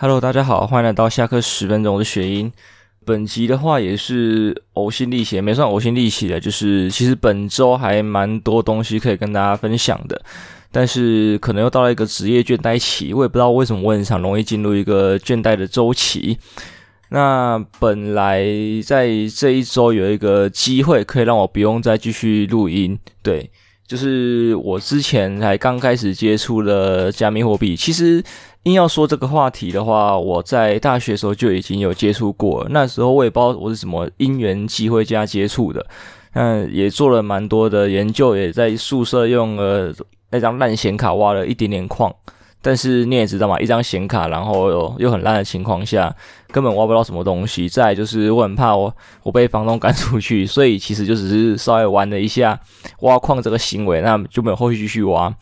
Hello，大家好，欢迎来到下课十分钟的学英。本集的话也是呕心沥血，没算呕心沥血的，就是其实本周还蛮多东西可以跟大家分享的，但是可能又到了一个职业倦怠期，我也不知道为什么我很常容易进入一个倦怠的周期。那本来在这一周有一个机会可以让我不用再继续录音，对。就是我之前才刚开始接触了加密货币，其实硬要说这个话题的话，我在大学时候就已经有接触过。那时候我也不知道我是什么因缘机会加接触的，嗯，也做了蛮多的研究，也在宿舍用了那张烂显卡挖了一点点矿。但是你也知道嘛，一张显卡，然后又又很烂的情况下，根本挖不到什么东西。再来就是我很怕我我被房东赶出去，所以其实就只是稍微玩了一下挖矿这个行为，那就没有后续继续挖。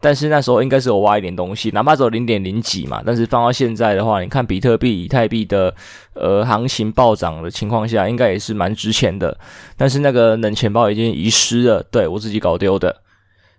但是那时候应该是有挖一点东西，哪怕只有零点零几嘛。但是放到现在的话，你看比特币、以太币的呃行情暴涨的情况下，应该也是蛮值钱的。但是那个冷钱包已经遗失了，对，我自己搞丢的，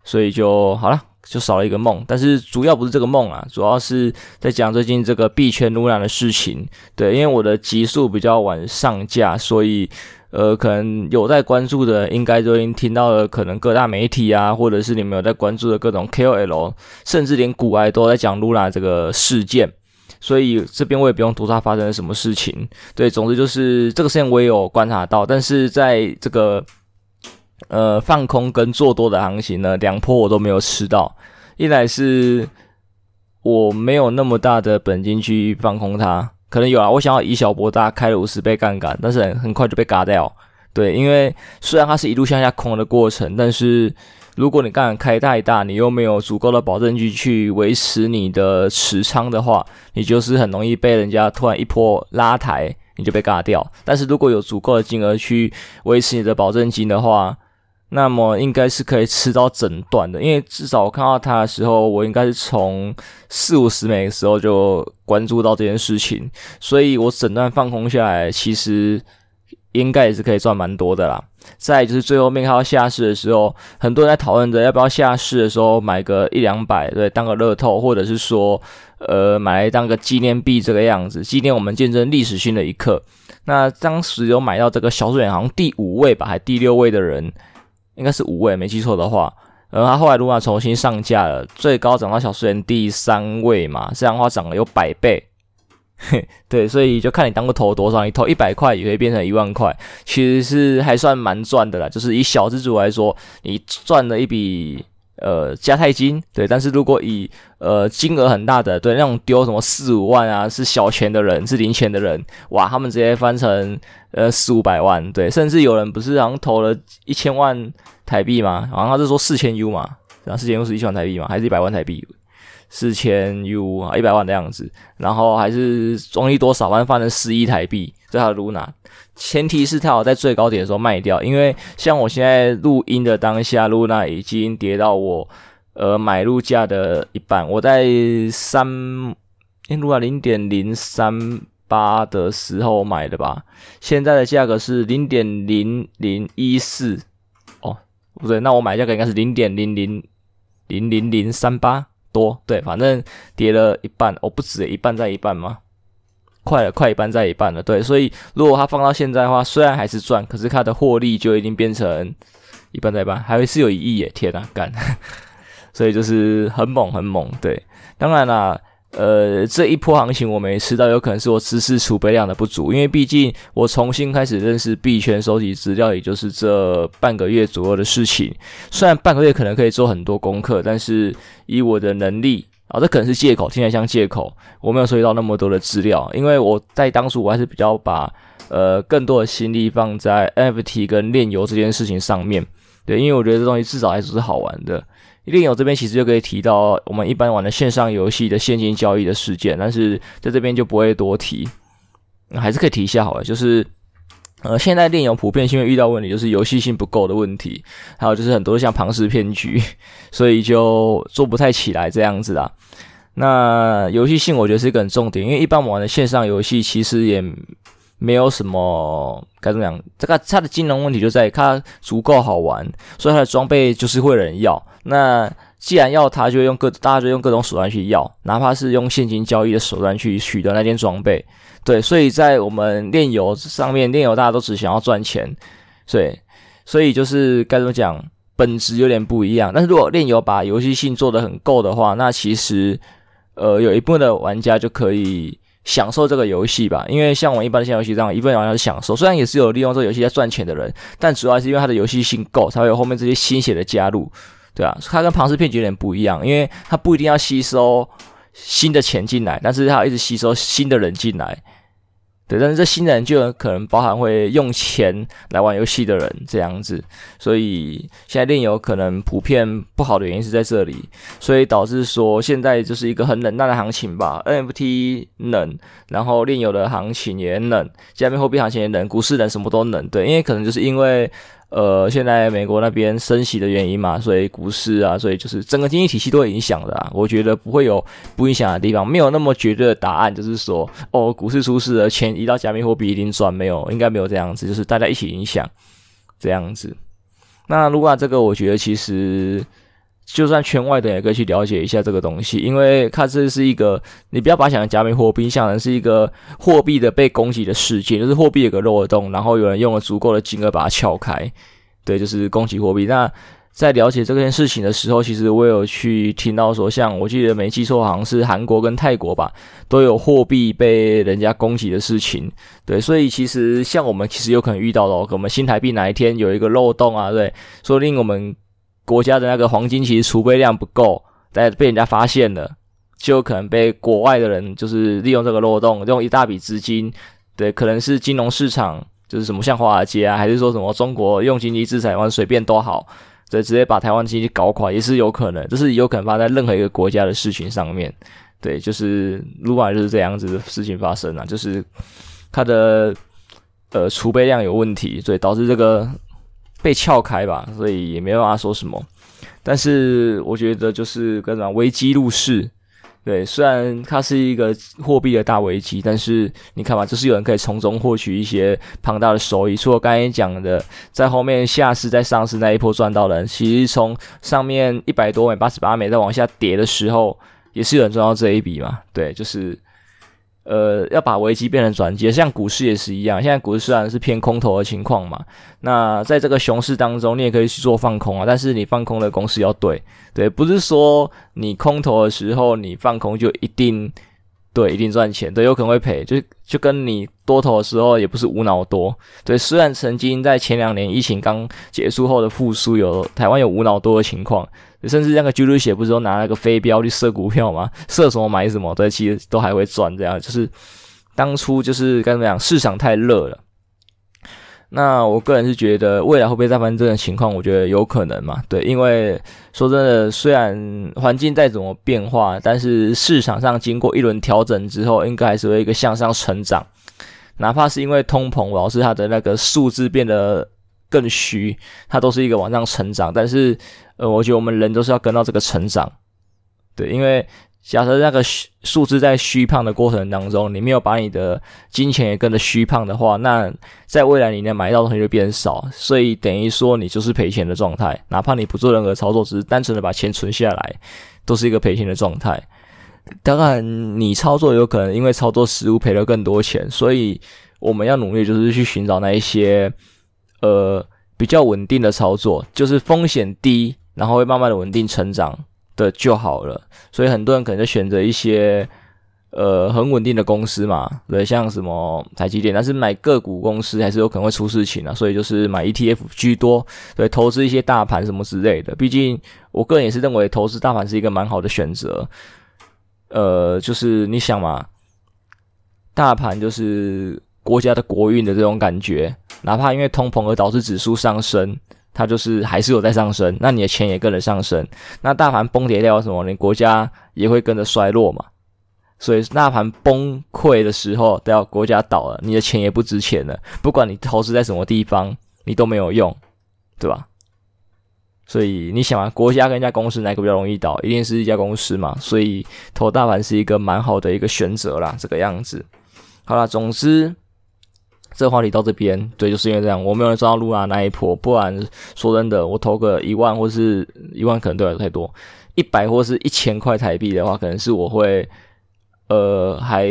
所以就好了。就少了一个梦，但是主要不是这个梦啊，主要是在讲最近这个币圈 Luna 的事情。对，因为我的集数比较晚上架，所以呃，可能有在关注的，应该都已经听到了。可能各大媒体啊，或者是你们有在关注的各种 KOL，甚至连古埃都在讲 Luna 这个事件。所以这边我也不用多说它发生了什么事情。对，总之就是这个事情我也有观察到，但是在这个。呃，放空跟做多的行情呢，两波我都没有吃到。一来是我没有那么大的本金去放空它，可能有啊，我想要以小博大，开了五十倍杠杆，但是很很快就被嘎掉。对，因为虽然它是一路向下空的过程，但是如果你杠杆开太大，你又没有足够的保证金去维持你的持仓的话，你就是很容易被人家突然一波拉抬，你就被嘎掉。但是如果有足够的金额去维持你的保证金的话，那么应该是可以吃到整段的，因为至少我看到它的时候，我应该是从四五十美的时候就关注到这件事情，所以我整段放空下来，其实应该也是可以赚蛮多的啦。再就是最后面看到下市的时候，很多人在讨论着要不要下市的时候买个一两百，对，当个乐透，或者是说，呃，买来当个纪念币这个样子，纪念我们见证历史性的一刻。那当时有买到这个小数点好像第五位吧，还第六位的人。应该是五位，没记错的话。然后他后来如果重新上架了，最高涨到小数点第三位嘛，这样的话涨了有百倍。对，所以就看你当个投多少，你投一百块也会变成一万块，其实是还算蛮赚的啦。就是以小资主来说，你赚了一笔。呃，加泰金对，但是如果以呃金额很大的，对那种丢什么四五万啊，是小钱的人，是零钱的人，哇，他们直接翻成呃四五百万，对，甚至有人不是好像投了一千万台币嘛？好像他是说四千 U 嘛，然后四千 U 是一千万台币嘛，还是一百万台币？四千 U 啊，一百万的样子，然后还是中亿多少万翻成十亿台币，这条 Luna。前提是它有在最高点的时候卖掉，因为像我现在录音的当下，Luna 已经跌到我呃买入价的一半。我在三，诶，Luna 零点零三八的时候买的吧，现在的价格是零点零零一四，哦，不对，那我买价格应该是零点零零零零零三八多，对，反正跌了一半，哦，不止一半在一半吗？快了，快一半在一半了，对，所以如果它放到现在的话，虽然还是赚，可是它的获利就已经变成一半在一半，还会是有一亿耶！天呐，干，所以就是很猛很猛，对。当然啦，呃，这一波行情我没吃到，有可能是我知识储备量的不足，因为毕竟我重新开始认识币圈、收集资料，也就是这半个月左右的事情。虽然半个月可能可以做很多功课，但是以我的能力。啊，这可能是借口，听起来像借口。我没有收集到那么多的资料，因为我在当初我还是比较把呃更多的心力放在 NFT 跟炼油这件事情上面。对，因为我觉得这东西至少还是好玩的。链游这边其实就可以提到我们一般玩的线上游戏的现金交易的事件，但是在这边就不会多提，还是可以提一下好了，就是。呃，现在电游普遍性会遇到问题，就是游戏性不够的问题，还有就是很多像庞氏骗局，所以就做不太起来这样子啦。那游戏性我觉得是一个很重点，因为一般我玩的线上游戏其实也没有什么该怎么讲，这个它的金融问题就在于它足够好玩，所以它的装备就是会有人要。那既然要它，就用各大家就用各种手段去要，哪怕是用现金交易的手段去取得那件装备。对，所以在我们炼油上面，炼油大家都只想要赚钱，所以所以就是该怎么讲，本质有点不一样。但是如果炼油把游戏性做得很够的话，那其实呃有一部分的玩家就可以享受这个游戏吧。因为像我一般的游戏这样，一部分玩家是享受，虽然也是有利用这个游戏在赚钱的人，但主要还是因为它的游戏性够，才会有后面这些新血的加入。对啊，它跟庞氏骗局有点不一样，因为它不一定要吸收新的钱进来，但是它要一直吸收新的人进来。对，但是这新人就有可能包含会用钱来玩游戏的人这样子，所以现在链游可能普遍不好的原因是在这里，所以导致说现在就是一个很冷淡的行情吧。NFT 冷，然后链游的行情也冷，加密货币行情也冷，股市冷，什么都冷。对，因为可能就是因为。呃，现在美国那边升息的原因嘛，所以股市啊，所以就是整个经济体系都影响的啊。我觉得不会有不影响的地方，没有那么绝对的答案，就是说，哦，股市出事了，钱移到加密货币一定赚，没有，应该没有这样子，就是大家一起影响这样子。那如果这个，我觉得其实。就算圈外的也可以去了解一下这个东西，因为它这是一个，你不要把想成加密货币，想成是一个货币的被攻击的事件，就是货币有个漏洞，然后有人用了足够的金额把它撬开，对，就是攻击货币。那在了解这件事情的时候，其实我有去听到说，像我记得没记错，好像是韩国跟泰国吧，都有货币被人家攻击的事情，对，所以其实像我们其实有可能遇到的，我们新台币哪一天有一个漏洞啊，对，说不定我们。国家的那个黄金其实储备量不够，但被人家发现了，就有可能被国外的人就是利用这个漏洞，用一大笔资金，对，可能是金融市场，就是什么像华尔街啊，还是说什么中国用经济制裁完随便都好，对，直接把台湾经济搞垮也是有可能，这是有可能发生在任何一个国家的事情上面，对，就是如果就是这样子的事情发生了，就是它的呃储备量有问题，所以导致这个。被撬开吧，所以也没办法说什么。但是我觉得就是跟什么危机入市，对，虽然它是一个货币的大危机，但是你看嘛，就是有人可以从中获取一些庞大的收益。除了刚才讲的，在后面下市再上市那一波赚到的，其实从上面一百多美、八十八美再往下跌的时候，也是有人赚到这一笔嘛。对，就是。呃，要把危机变成转机，像股市也是一样。现在股市虽然是偏空头的情况嘛，那在这个熊市当中，你也可以去做放空啊。但是你放空的公式要对，对，不是说你空头的时候你放空就一定对，一定赚钱，对，有可能会赔。就就跟你多头的时候也不是无脑多，对。虽然曾经在前两年疫情刚结束后的复苏，有台湾有无脑多的情况。甚至那个 Julius 不是都拿那个飞镖去射股票吗？射什么买什么，对，其实都还会赚。这样就是当初就是该怎么讲，市场太热了。那我个人是觉得未来会不会再发生这种情况？我觉得有可能嘛。对，因为说真的，虽然环境再怎么变化，但是市场上经过一轮调整之后，应该还是会一个向上成长。哪怕是因为通膨，老是它的那个数字变得更虚，它都是一个往上成长，但是。呃，我觉得我们人都是要跟到这个成长，对，因为假设那个数字在虚胖的过程当中，你没有把你的金钱也跟着虚胖的话，那在未来你能买到东西就变少，所以等于说你就是赔钱的状态，哪怕你不做任何操作，只是单纯的把钱存下来，都是一个赔钱的状态。当然，你操作有可能因为操作失误赔了更多钱，所以我们要努力就是去寻找那一些呃比较稳定的操作，就是风险低。然后会慢慢的稳定成长的就好了，所以很多人可能就选择一些呃很稳定的公司嘛，对，像什么台积电，但是买个股公司还是有可能会出事情啊，所以就是买 ETF 居多，对，投资一些大盘什么之类的。毕竟我个人也是认为投资大盘是一个蛮好的选择，呃，就是你想嘛，大盘就是国家的国运的这种感觉，哪怕因为通膨而导致指数上升。它就是还是有在上升，那你的钱也跟着上升。那大盘崩跌掉什么，你国家也会跟着衰落嘛。所以大盘崩溃的时候，都要国家倒了，你的钱也不值钱了。不管你投资在什么地方，你都没有用，对吧？所以你想啊，国家跟一家公司哪个比较容易倒？一定是一家公司嘛。所以投大盘是一个蛮好的一个选择啦，这个样子。好啦，总之。这话题到这边，对，就是因为这样，我没有人抓到露娜那一波，不然说真的，我投个一万或是一万可能对我来说太多，一百或是一千块台币的话，可能是我会呃还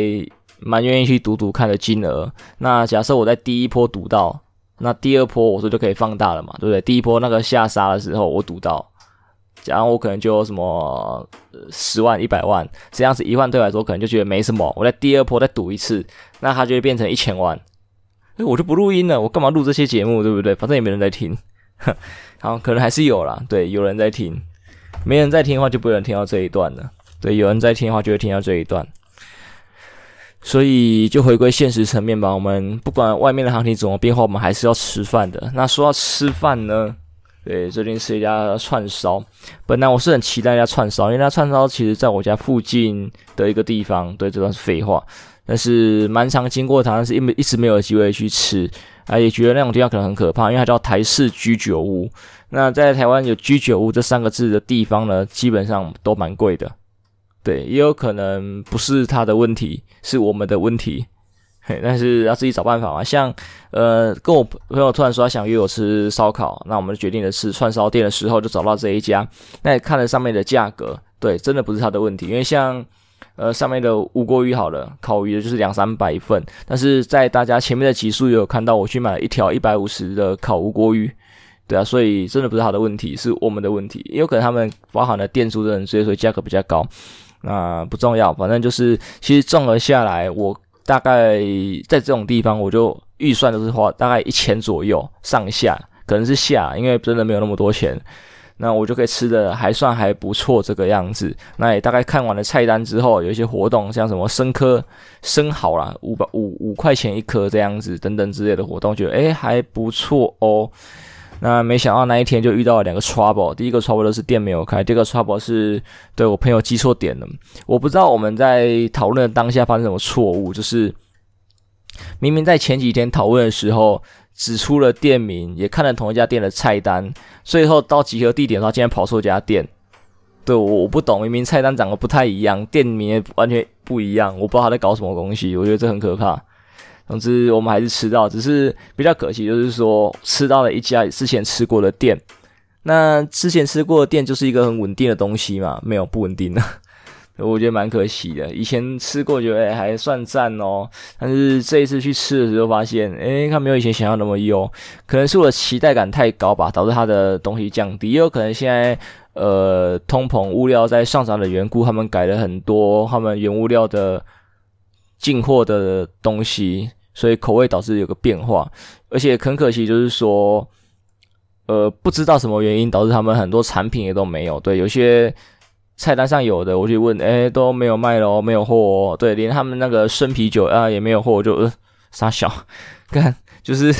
蛮愿意去赌赌看的金额。那假设我在第一波赌到，那第二波我说就可以放大了嘛，对不对？第一波那个下杀的时候我赌到，假如我可能就什么十万、一百万这样子，一万对我来说可能就觉得没什么。我在第二波再赌一次，那它就会变成一千万。哎，我就不录音了，我干嘛录这些节目，对不对？反正也没人在听。好，可能还是有啦，对，有人在听。没人在听的话，就不能听到这一段了。对，有人在听的话，就会听到这一段。所以就回归现实层面吧。我们不管外面的行情怎么变化，我们还是要吃饭的。那说到吃饭呢，对，最近是一家串烧。本来我是很期待一家串烧，因为那串烧其实在我家附近的一个地方。对，这段是废话。但是蛮常经过它，但是因为一直没有机会去吃，啊，也觉得那种地方可能很可怕，因为它叫台式居酒屋。那在台湾有居酒屋这三个字的地方呢，基本上都蛮贵的。对，也有可能不是他的问题，是我们的问题。嘿，但是要自己找办法嘛。像呃，跟我朋友突然说他想约我吃烧烤，那我们决定的是串烧店的时候就找到这一家。那也看了上面的价格，对，真的不是他的问题，因为像。呃，上面的吴锅鱼好了，烤鱼的就是两三百份，但是在大家前面的集数也有看到，我去买了一条一百五十的烤吴锅鱼，对啊，所以真的不是他的问题，是我们的问题，也有可能他们包含了店租的人，所以说价格比较高，那不重要，反正就是其实综合下来，我大概在这种地方，我就预算都是花大概一千左右上下，可能是下，因为真的没有那么多钱。那我就可以吃的还算还不错这个样子。那也大概看完了菜单之后，有一些活动，像什么生颗生蚝啦，五百五五块钱一颗这样子等等之类的活动，觉得诶还不错哦。那没想到那一天就遇到了两个 trouble，第一个 trouble 是店没有开，第二个 trouble 是对我朋友记错点了。我不知道我们在讨论当下发生什么错误，就是明明在前几天讨论的时候。指出了店名，也看了同一家店的菜单，最后到集合地点的话，竟然跑错家店。对，我我不懂，明明菜单长得不太一样，店名也完全不一样，我不知道他在搞什么东西。我觉得这很可怕。总之，我们还是吃到，只是比较可惜，就是说吃到了一家之前吃过的店。那之前吃过的店就是一个很稳定的东西嘛，没有不稳定的。我觉得蛮可惜的，以前吃过觉得还算赞哦，但是这一次去吃的时候发现，诶，它没有以前想象那么优，可能是我期待感太高吧，导致它的东西降低，也有可能现在呃通膨物料在上涨的缘故，他们改了很多他们原物料的进货的东西，所以口味导致有个变化，而且很可惜就是说，呃不知道什么原因导致他们很多产品也都没有，对，有些。菜单上有的，我就问，诶，都没有卖咯，没有货哦。对，连他们那个生啤酒啊也没有货，我就呃傻笑，看就是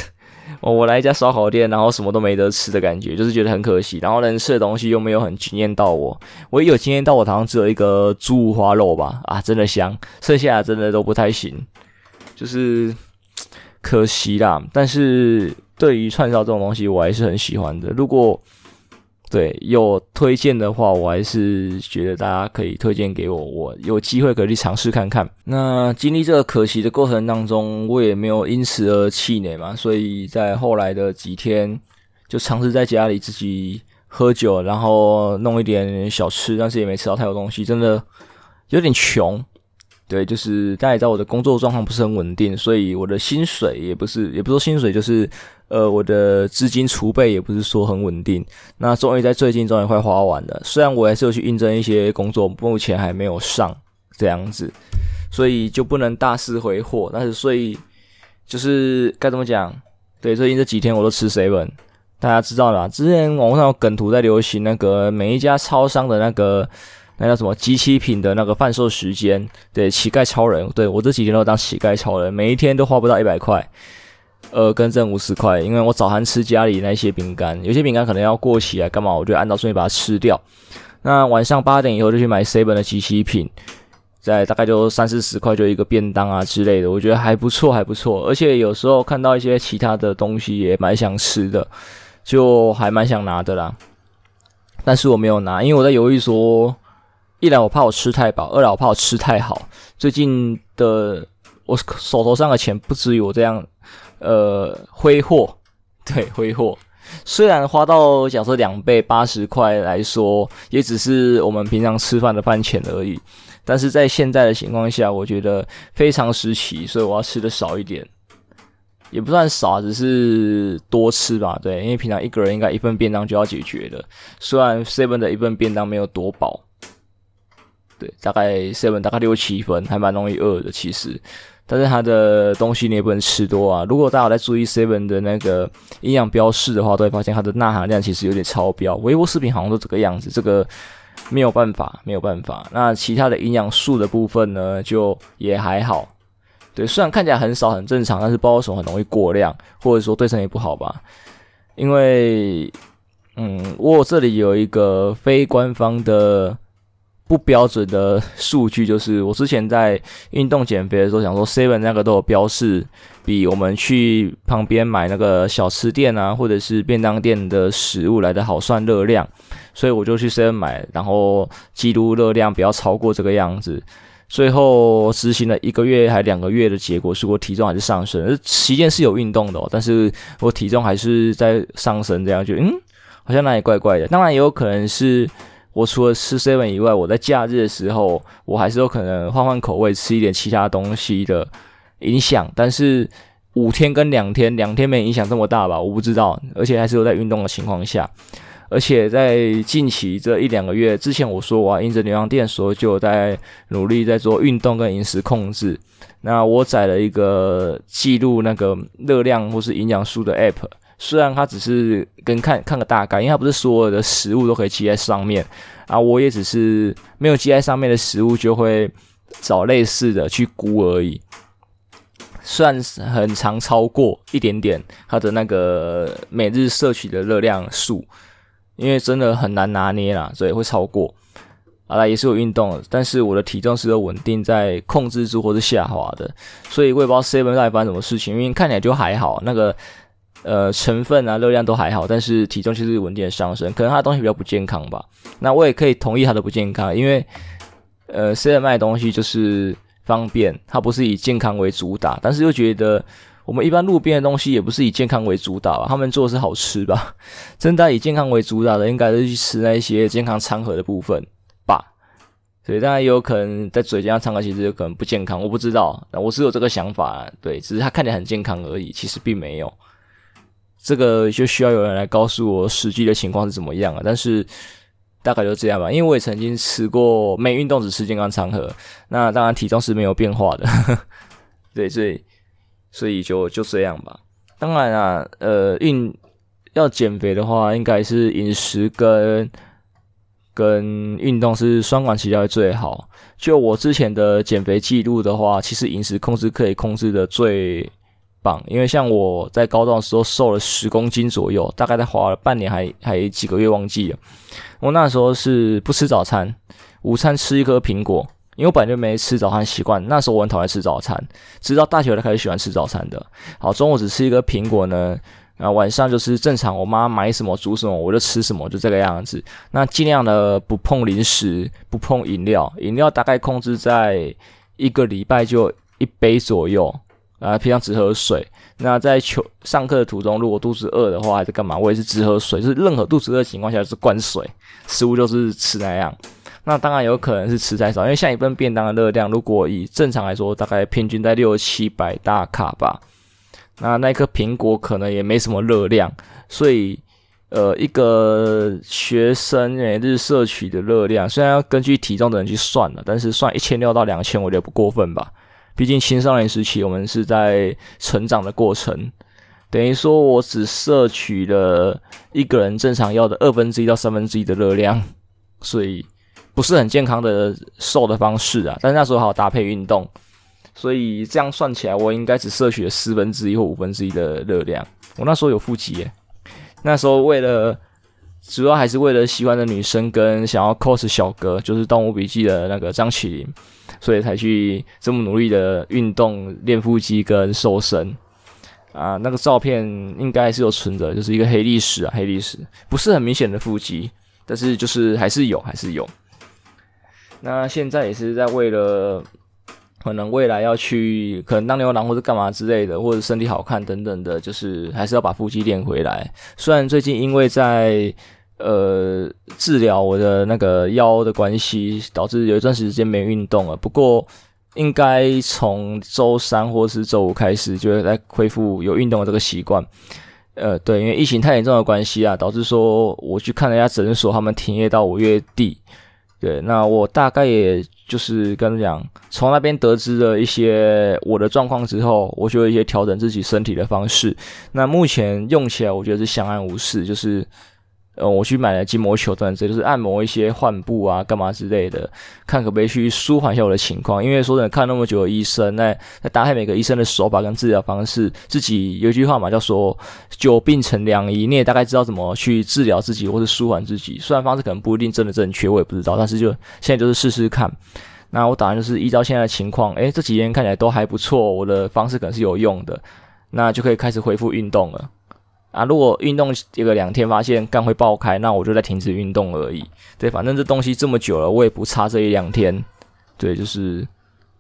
我我来一家烧烤店，然后什么都没得吃的感觉，就是觉得很可惜。然后能吃的东西又没有很惊艳到我，我一有惊艳到我，好像只有一个猪五花肉吧，啊，真的香，剩下真的都不太行，就是可惜啦。但是对于串烧这种东西，我还是很喜欢的。如果对，有推荐的话，我还是觉得大家可以推荐给我，我有机会可以去尝试看看。那经历这个可惜的过程当中，我也没有因此而气馁嘛，所以在后来的几天，就尝试在家里自己喝酒，然后弄一点小吃，但是也没吃到太多东西，真的有点穷。对，就是大家也知道我的工作状况不是很稳定，所以我的薪水也不是，也不说薪水，就是呃，我的资金储备也不是说很稳定。那终于在最近终于快花完了，虽然我还是有去应征一些工作，目前还没有上这样子，所以就不能大肆挥霍。但是所以就是该怎么讲？对，最近这几天我都吃 seven，大家知道啦，之前网络上有梗图在流行那个每一家超商的那个。那叫什么？即期品的那个贩售时间，对，乞丐超人，对，我这几天都当乞丐超人，每一天都花不到一百块，呃，跟挣五十块，因为我早餐吃家里那些饼干，有些饼干可能要过期啊，干嘛，我就按照顺序把它吃掉。那晚上八点以后就去买 seven 的即期品，在大概就三四十块就一个便当啊之类的，我觉得还不错，还不错。而且有时候看到一些其他的东西也蛮想吃的，就还蛮想拿的啦。但是我没有拿，因为我在犹豫说。一来我怕我吃太饱，二来我怕我吃太好。最近的我手头上的钱不至于我这样，呃，挥霍，对，挥霍。虽然花到假设两倍八十块来说，也只是我们平常吃饭的饭钱而已。但是在现在的情况下，我觉得非常时期，所以我要吃的少一点，也不算少，只是多吃吧。对，因为平常一个人应该一份便当就要解决的。虽然 seven 的一份便当没有多饱，对，大概 seven 大概六七分，还蛮容易饿的其实。但是它的东西你也不能吃多啊。如果大家有在注意 seven 的那个营养标示的话，都会发现它的钠含量其实有点超标。微波食品好像都这个样子，这个。没有办法，没有办法。那其他的营养素的部分呢，就也还好。对，虽然看起来很少，很正常，但是包手很容易过量，或者说对身体不好吧。因为，嗯，我这里有一个非官方的。不标准的数据就是，我之前在运动减肥的时候，想说 Seven 那个都有标示，比我们去旁边买那个小吃店啊，或者是便当店的食物来的好算热量，所以我就去 Seven 买，然后记录热量不要超过这个样子。最后执行了一个月还两个月的结果是我体重还是上升，期间是有运动的哦，但是我体重还是在上升，这样就嗯，好像哪里怪怪的。当然也有可能是。我除了吃 seven 以外，我在假日的时候，我还是有可能换换口味，吃一点其他东西的影响。但是五天跟两天，两天没影响这么大吧？我不知道。而且还是有在运动的情况下，而且在近期这一两个月之前，我说我要因着牛羊店所就在努力在做运动跟饮食控制。那我载了一个记录那个热量或是营养素的 app。虽然它只是跟看看个大概，因为它不是所有的食物都可以记在上面啊。我也只是没有记在上面的食物，就会找类似的去估而已。算是很常超过一点点它的那个每日摄取的热量数，因为真的很难拿捏啦，所以会超过。啊，也是有运动，但是我的体重是稳定在控制住或是下滑的，所以我也不知道 Seven 到底发生什么事情，因为看起来就还好那个。呃，成分啊，热量都还好，但是体重其实稳定的上升，可能它的东西比较不健康吧。那我也可以同意它的不健康，因为呃私人卖的东西就是方便，它不是以健康为主打，但是又觉得我们一般路边的东西也不是以健康为主打吧，他们做的是好吃吧？真的以健康为主打的，应该是去吃那些健康餐盒的部分吧。所以当然也有可能在嘴尖上餐盒其实有可能不健康，我不知道，我是有这个想法，对，只是它看起来很健康而已，其实并没有。这个就需要有人来告诉我实际的情况是怎么样啊？但是大概就这样吧，因为我也曾经吃过没运动只吃健康餐盒，那当然体重是没有变化的，对，所以所以就就这样吧。当然啊，呃，运要减肥的话，应该是饮食跟跟运动是双管齐下最好。就我之前的减肥记录的话，其实饮食控制可以控制的最。因为像我在高中的时候瘦了十公斤左右，大概在花了半年还还几个月忘记了。我那时候是不吃早餐，午餐吃一颗苹果，因为我本来就没吃早餐习惯。那时候我很讨厌吃早餐，直到大学才开始喜欢吃早餐的。好，中午只吃一个苹果呢，然后晚上就是正常，我妈买什么煮什么我就吃什么，就这个样子。那尽量的不碰零食，不碰饮料，饮料大概控制在一个礼拜就一杯左右。啊，平常只喝水。那在求上课的途中，如果肚子饿的话，还是干嘛？我也是只喝水。就是任何肚子饿的情况下，是灌水。食物就是吃那样。那当然有可能是吃太少，因为像一份便当的热量，如果以正常来说，大概平均在六七百大卡吧。那那颗苹果可能也没什么热量，所以呃，一个学生每日摄取的热量，虽然要根据体重的人去算了，但是算一千六到两千，我觉得不过分吧。毕竟青少年时期，我们是在成长的过程，等于说我只摄取了一个人正常要的二分之一到三分之一的热量，所以不是很健康的瘦的方式啊。但那时候还有搭配运动，所以这样算起来，我应该只摄取了四分之一或五分之一的热量。我那时候有腹肌，那时候为了主要还是为了喜欢的女生跟想要 cos 小哥，就是《动物笔记》的那个张起灵。所以才去这么努力的运动练腹肌跟瘦身啊，那个照片应该是有存着，就是一个黑历史啊，黑历史不是很明显的腹肌，但是就是还是有，还是有。那现在也是在为了可能未来要去，可能当牛郎或者干嘛之类的，或者身体好看等等的，就是还是要把腹肌练回来。虽然最近因为在呃治疗我的那个腰的关系，导致有一段时间没运动了，不过应该从周三或是周五开始就会来恢复有运动的这个习惯。呃，对，因为疫情太严重的关系啊，导致说我去看了一下诊所，他们停业到五月底。对，那我大概也。就是跟你讲，从那边得知了一些我的状况之后，我就有一些调整自己身体的方式。那目前用起来，我觉得是相安无事。就是，呃，我去买了筋膜球等等，就是按摩一些患部啊、干嘛之类的，看可不可以去舒缓一下我的情况。因为说真的，看那么久的医生，那那搭配每个医生的手法跟治疗方式，自己有一句话嘛，叫说久病成良医，你也大概知道怎么去治疗自己或是舒缓自己。虽然方式可能不一定真的正确，我也不知道，但是就现在就是试试看。那我打算就是依照现在的情况，诶，这几天看起来都还不错，我的方式可能是有用的，那就可以开始恢复运动了。啊，如果运动一个两天发现肝会爆开，那我就再停止运动而已。对，反正这东西这么久了，我也不差这一两天。对，就是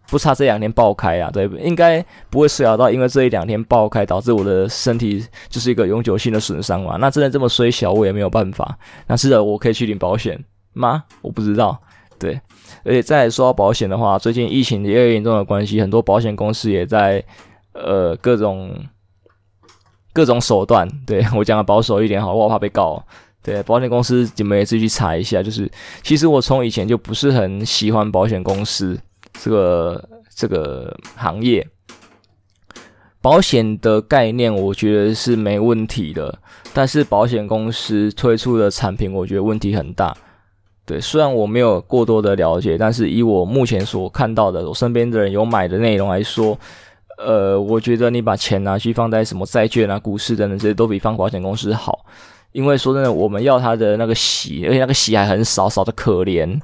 不差这两天爆开啊。对，应该不会衰到因为这一两天爆开导致我的身体就是一个永久性的损伤嘛。那真的这么衰小，我也没有办法。那是的，我可以去领保险吗？我不知道。对。而且再说到保险的话，最近疫情越严重的关系，很多保险公司也在呃各种各种手段。对，我讲的保守一点好，我怕被告。对，保险公司你们也自己去查一下。就是其实我从以前就不是很喜欢保险公司这个这个行业。保险的概念我觉得是没问题的，但是保险公司推出的产品，我觉得问题很大。对，虽然我没有过多的了解，但是以我目前所看到的，我身边的人有买的内容来说，呃，我觉得你把钱拿去放在什么债券啊、股市等等这些，都比放保险公司好。因为说真的，我们要他的那个息，而且那个息还很少，少的可怜。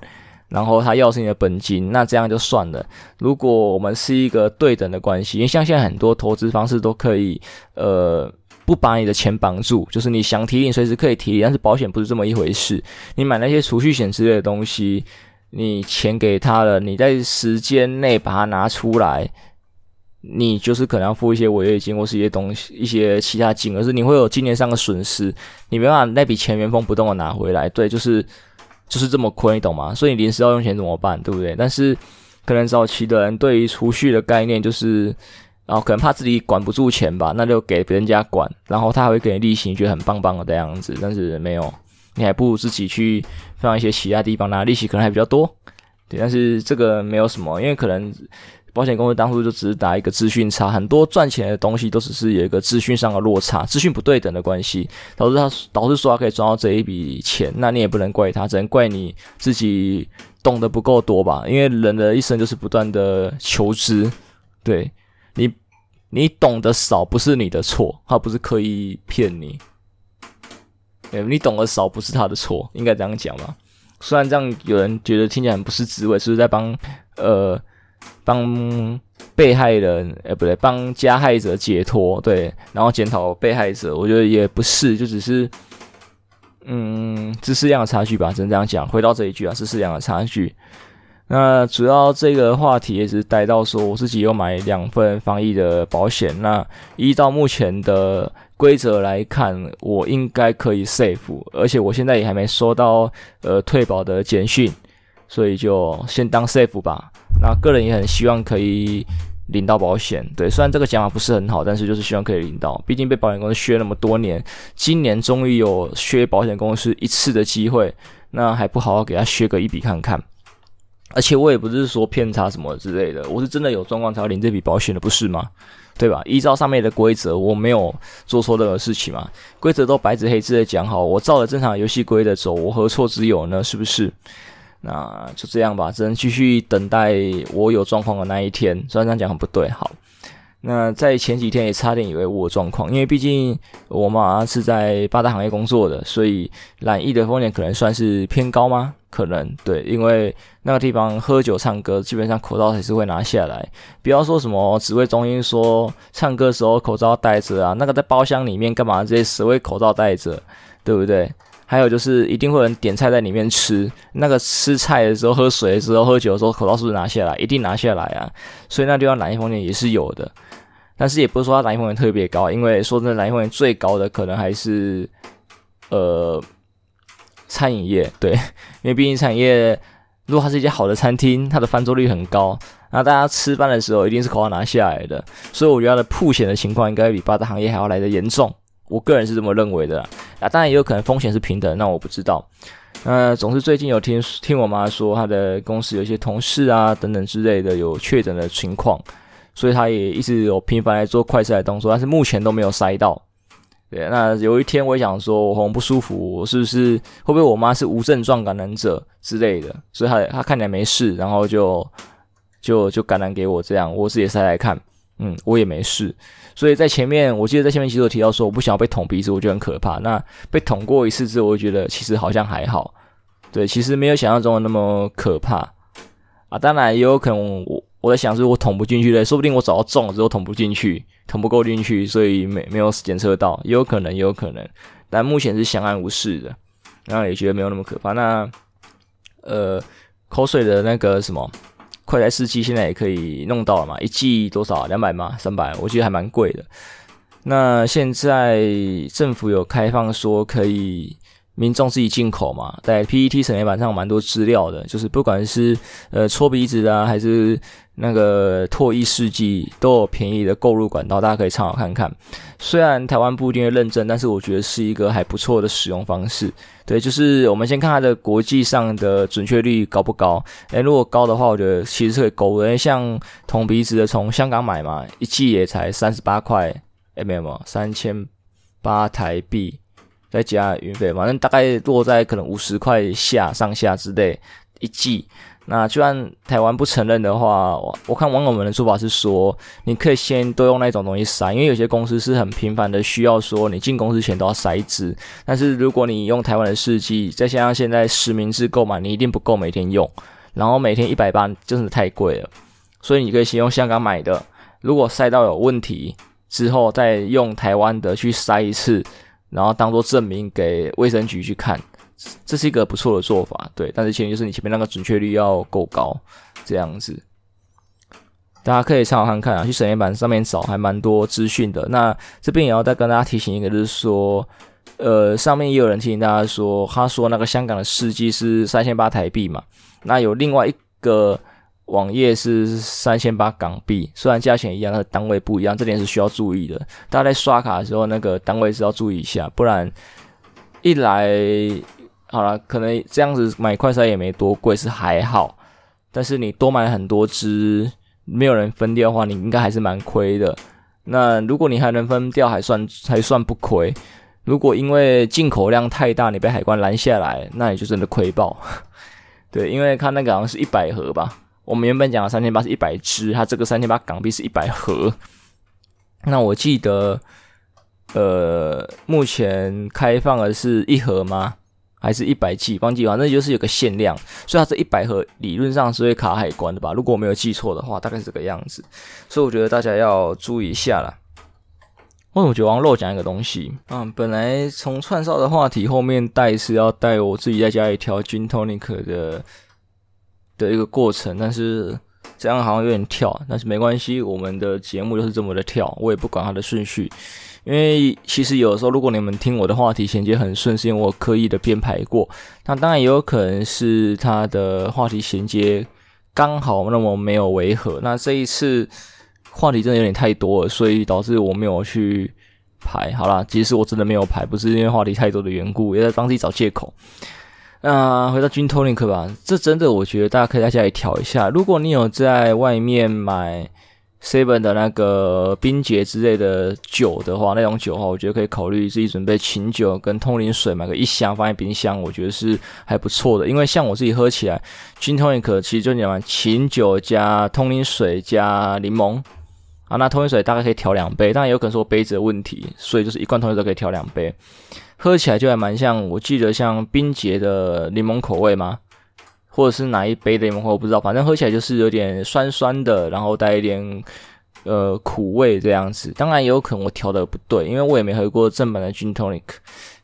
然后他要是你的本金，那这样就算了。如果我们是一个对等的关系，因为像现在很多投资方式都可以，呃。不把你的钱绑住，就是你想提领随时可以提，但是保险不是这么一回事。你买那些储蓄险之类的东西，你钱给他了，你在时间内把它拿出来，你就是可能要付一些违约金或是一些东西、一些其他金额，是你会有金钱上的损失，你没办法那笔钱原封不动的拿回来。对，就是就是这么亏，你懂吗？所以你临时要用钱怎么办？对不对？但是可能早期的人对于储蓄的概念就是。然后可能怕自己管不住钱吧，那就给别人家管，然后他还会给你利息，你觉得很棒棒的这样子。但是没有，你还不如自己去放一些其他地方，拿利息可能还比较多。对，但是这个没有什么，因为可能保险公司当初就只是打一个资讯差，很多赚钱的东西都只是有一个资讯上的落差，资讯不对等的关系，导致他导致说他可以赚到这一笔钱，那你也不能怪他，只能怪你自己懂得不够多吧。因为人的一生就是不断的求知，对。你你懂得少不是你的错，他不是刻意骗你。诶，你懂得少不是他的错，应该这样讲吧？虽然这样有人觉得听起来很不是滋味，是不是在帮呃帮被害人诶，不对，帮加害者解脱对，然后检讨被害者？我觉得也不是，就只是嗯知识量的差距吧，只能这样讲。回到这一句啊，知识量的差距。那主要这个话题也是带到说，我自己有买两份防疫的保险。那依照目前的规则来看，我应该可以 safe，而且我现在也还没收到呃退保的简讯，所以就先当 safe 吧。那个人也很希望可以领到保险，对，虽然这个讲法不是很好，但是就是希望可以领到。毕竟被保险公司削那么多年，今年终于有削保险公司一次的机会，那还不好好给他削个一笔看看。而且我也不是说偏差什么之类的，我是真的有状况才要领这笔保险的，不是吗？对吧？依照上面的规则，我没有做错任何事情嘛，规则都白纸黑字的讲好，我照着正常游戏规则走，我何错之有呢？是不是？那就这样吧，只能继续等待我有状况的那一天。虽然这样讲很不对，好。那在前几天也差点以为我有状况，因为毕竟我妈是在八大行业工作的，所以染疫的风险可能算是偏高吗？可能对，因为那个地方喝酒唱歌，基本上口罩还是会拿下来。不要说什么指挥中心说唱歌的时候口罩戴着啊，那个在包厢里面干嘛？这些死会口罩戴着，对不对？还有就是一定会有人点菜在里面吃，那个吃菜的时候、喝水的时候、喝酒的时候，口罩是不是拿下来？一定拿下来啊！所以那地方染疫风险也是有的，但是也不是说它染疫风险特别高，因为说真的，染疫风险最高的可能还是呃餐饮业，对，因为毕竟餐饮业如果它是一家好的餐厅，它的翻桌率很高，那大家吃饭的时候一定是口罩拿下来的，所以我觉得它的曝险的情况应该比八大行业还要来得严重。我个人是这么认为的啦，啊，当然也有可能风险是平等，那我不知道。呃，总是最近有听听我妈说，她的公司有一些同事啊等等之类的有确诊的情况，所以她也一直有频繁来做快筛的动作，但是目前都没有筛到。对，那有一天我想说，我喉咙不舒服，我是不是会不会我妈是无症状感染者之类的？所以她她看起来没事，然后就就就感染给我这样，我自己筛来看，嗯，我也没事。所以在前面，我记得在前面其实有提到说，我不想要被捅鼻子，我觉得很可怕。那被捅过一次之后，我觉得其实好像还好，对，其实没有想象中的那么可怕啊。当然也有可能我我在想，是我捅不进去的，说不定我找到中了之后捅不进去，捅不够进去，所以没没有检测到，也有可能，也有可能。但目前是相安无事的，然后也觉得没有那么可怕。那呃，口水的那个什么。快筛试剂现在也可以弄到了嘛？一剂多少？两百吗？三百？我觉得还蛮贵的。那现在政府有开放说可以民众自己进口嘛？在 PET 陈列板上蛮多资料的，就是不管是呃搓鼻子啊，还是那个唾液试剂，都有便宜的购入管道，大家可以参考看看。虽然台湾不一定会认证，但是我觉得是一个还不错的使用方式。对，就是我们先看它的国际上的准确率高不高？诶，如果高的话，我觉得其实是可以勾的。像捅鼻子的，从香港买嘛，一剂也才三十八块，诶，没有没有，三千八台币，再加运费，反正大概落在可能五十块下上下之类一剂。那就算台湾不承认的话，我我看网友们的说法是说，你可以先都用那种东西筛，因为有些公司是很频繁的需要说你进公司前都要筛一支。但是如果你用台湾的试剂，再加上现在实名制购买，你一定不够每天用，然后每天一百八真的太贵了，所以你可以先用香港买的，如果筛到有问题之后，再用台湾的去筛一次，然后当做证明给卫生局去看。这是一个不错的做法，对，但是前提就是你前面那个准确率要够高，这样子，大家可以参考看看啊，去审验版上面找还蛮多资讯的。那这边也要再跟大家提醒一个，就是说，呃，上面也有人提醒大家说，他说那个香港的试剂是三千八台币嘛，那有另外一个网页是三千八港币，虽然价钱一样，但是单位不一样，这点是需要注意的。大家在刷卡的时候，那个单位是要注意一下，不然一来。好了，可能这样子买快筛也没多贵，是还好。但是你多买很多只，没有人分掉的话，你应该还是蛮亏的。那如果你还能分掉，还算还算不亏。如果因为进口量太大，你被海关拦下来，那你就真的亏爆。对，因为他那个好像是一百盒吧，我们原本讲的三千八是一百支，它这个三千八港币是一百盒。那我记得，呃，目前开放的是一盒吗？还是一百 G，忘记，反正就是有个限量，所以它这一百盒理论上是会卡海关的吧？如果我没有记错的话，大概是这个样子。所以我觉得大家要注意一下啦。为什么觉得我漏讲一个东西？嗯，本来从串烧的话题后面带是要带我自己在家里调 Gin Tonic 的的一个过程，但是这样好像有点跳，但是没关系，我们的节目就是这么的跳，我也不管它的顺序。因为其实有时候，如果你们听我的话题衔接很顺，是因为我刻意的编排过。那当然也有可能是他的话题衔接刚好那么没有违和。那这一次话题真的有点太多了，所以导致我没有去排。好啦，其实我真的没有排，不是因为话题太多的缘故，也在当自己找借口。那回到 Gin Tonic 吧，这真的我觉得大家可以在家里调一下。如果你有在外面买。seven 的那个冰结之类的酒的话，那种酒的话，我觉得可以考虑自己准备琴酒跟通灵水，买个一箱放在冰箱，我觉得是还不错的。因为像我自己喝起来，Gin Tonic 其实就讲琴酒加通灵水加柠檬啊，那通灵水大概可以调两杯，当然有可能是我杯子的问题，所以就是一罐通灵水可以调两杯，喝起来就还蛮像，我记得像冰结的柠檬口味吗？或者是哪一杯的柠檬，我不知道，反正喝起来就是有点酸酸的，然后带一点呃苦味这样子。当然也有可能我调的不对，因为我也没喝过正版的 Gin Tonic，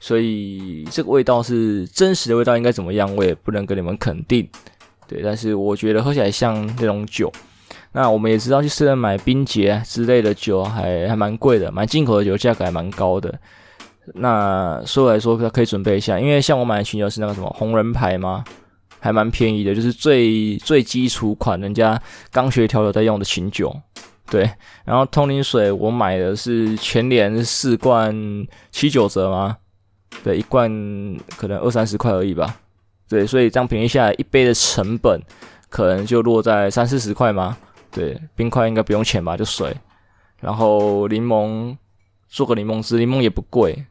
所以这个味道是真实的味道应该怎么样，我也不能跟你们肯定。对，但是我觉得喝起来像那种酒。那我们也知道去私人买冰结之类的酒还还蛮贵的，买进口的酒价格还蛮高的。那说来说可以准备一下，因为像我买的琴酒是那个什么红人牌吗？还蛮便宜的，就是最最基础款，人家刚学调酒在用的琴酒。对，然后通灵水我买的是全年四罐七九折吗？对，一罐可能二三十块而已吧。对，所以这样平均下来，一杯的成本可能就落在三四十块吗？对，冰块应该不用钱吧，就水。然后柠檬做个柠檬汁，柠檬也不贵。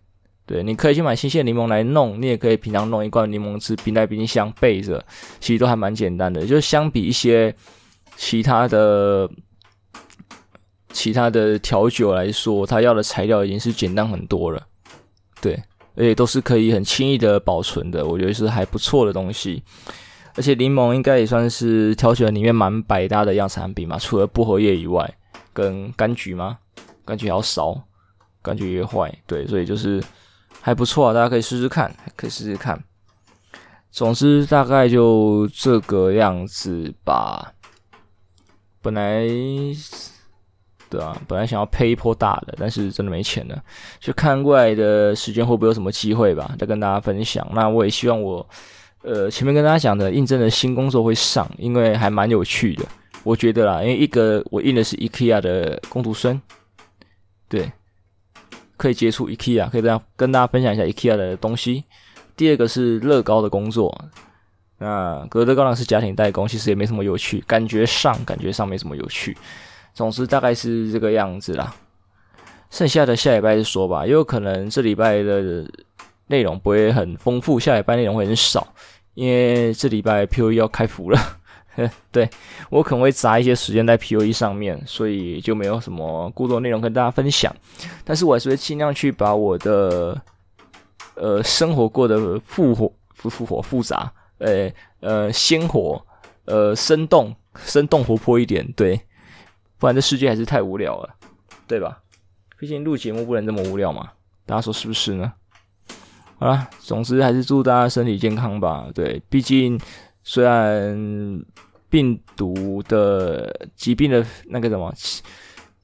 对，你可以去买新鲜柠檬来弄，你也可以平常弄一罐柠檬汁，冰在冰箱备着，其实都还蛮简单的。就是相比一些其他的其他的调酒来说，它要的材料已经是简单很多了。对，而且都是可以很轻易的保存的，我觉得是还不错的东西。而且柠檬应该也算是调酒里面蛮百搭的样产品嘛，除了薄荷叶以外，跟柑橘吗？柑橘要少，柑橘也坏。对，所以就是。还不错啊，大家可以试试看，可以试试看。总之大概就这个样子吧。本来，对啊，本来想要配一波大的，但是真的没钱了。就看过来的时间会不会有什么机会吧，再跟大家分享。那我也希望我，呃，前面跟大家讲的应征的新工作会上，因为还蛮有趣的，我觉得啦。因为一个我应的是 IKEA 的工读生，对。可以接触 IKEA，可以这样跟大家分享一下 IKEA 的东西。第二个是乐高的工作，那格乐高呢是家庭代工，其实也没什么有趣，感觉上感觉上没什么有趣。总之大概是这个样子啦。剩下的下礼拜再说吧，也有可能这礼拜的内容不会很丰富，下礼拜内容会很少，因为这礼拜 POE 要开服了。对，我可能会砸一些时间在 POE 上面，所以就没有什么过多内容跟大家分享。但是我还是会尽量去把我的呃生活过得复活、复复活、复杂，呃呃鲜活、呃生动、生动活泼一点。对，不然这世界还是太无聊了，对吧？毕竟录节目不能这么无聊嘛，大家说是不是呢？好啦，总之还是祝大家身体健康吧。对，毕竟虽然。病毒的疾病的那个什么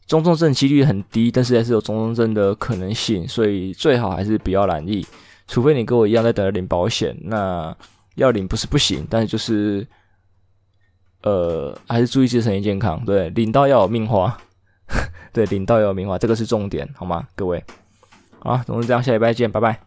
中重症几率很低，但是还是有中重症的可能性，所以最好还是不要染疫，除非你跟我一样在等着领保险，那要领不是不行，但是就是呃还是注意自身健康，对，领到要有命花，对，领到要有命花，这个是重点，好吗，各位？好，总之这样，下礼拜见，拜拜。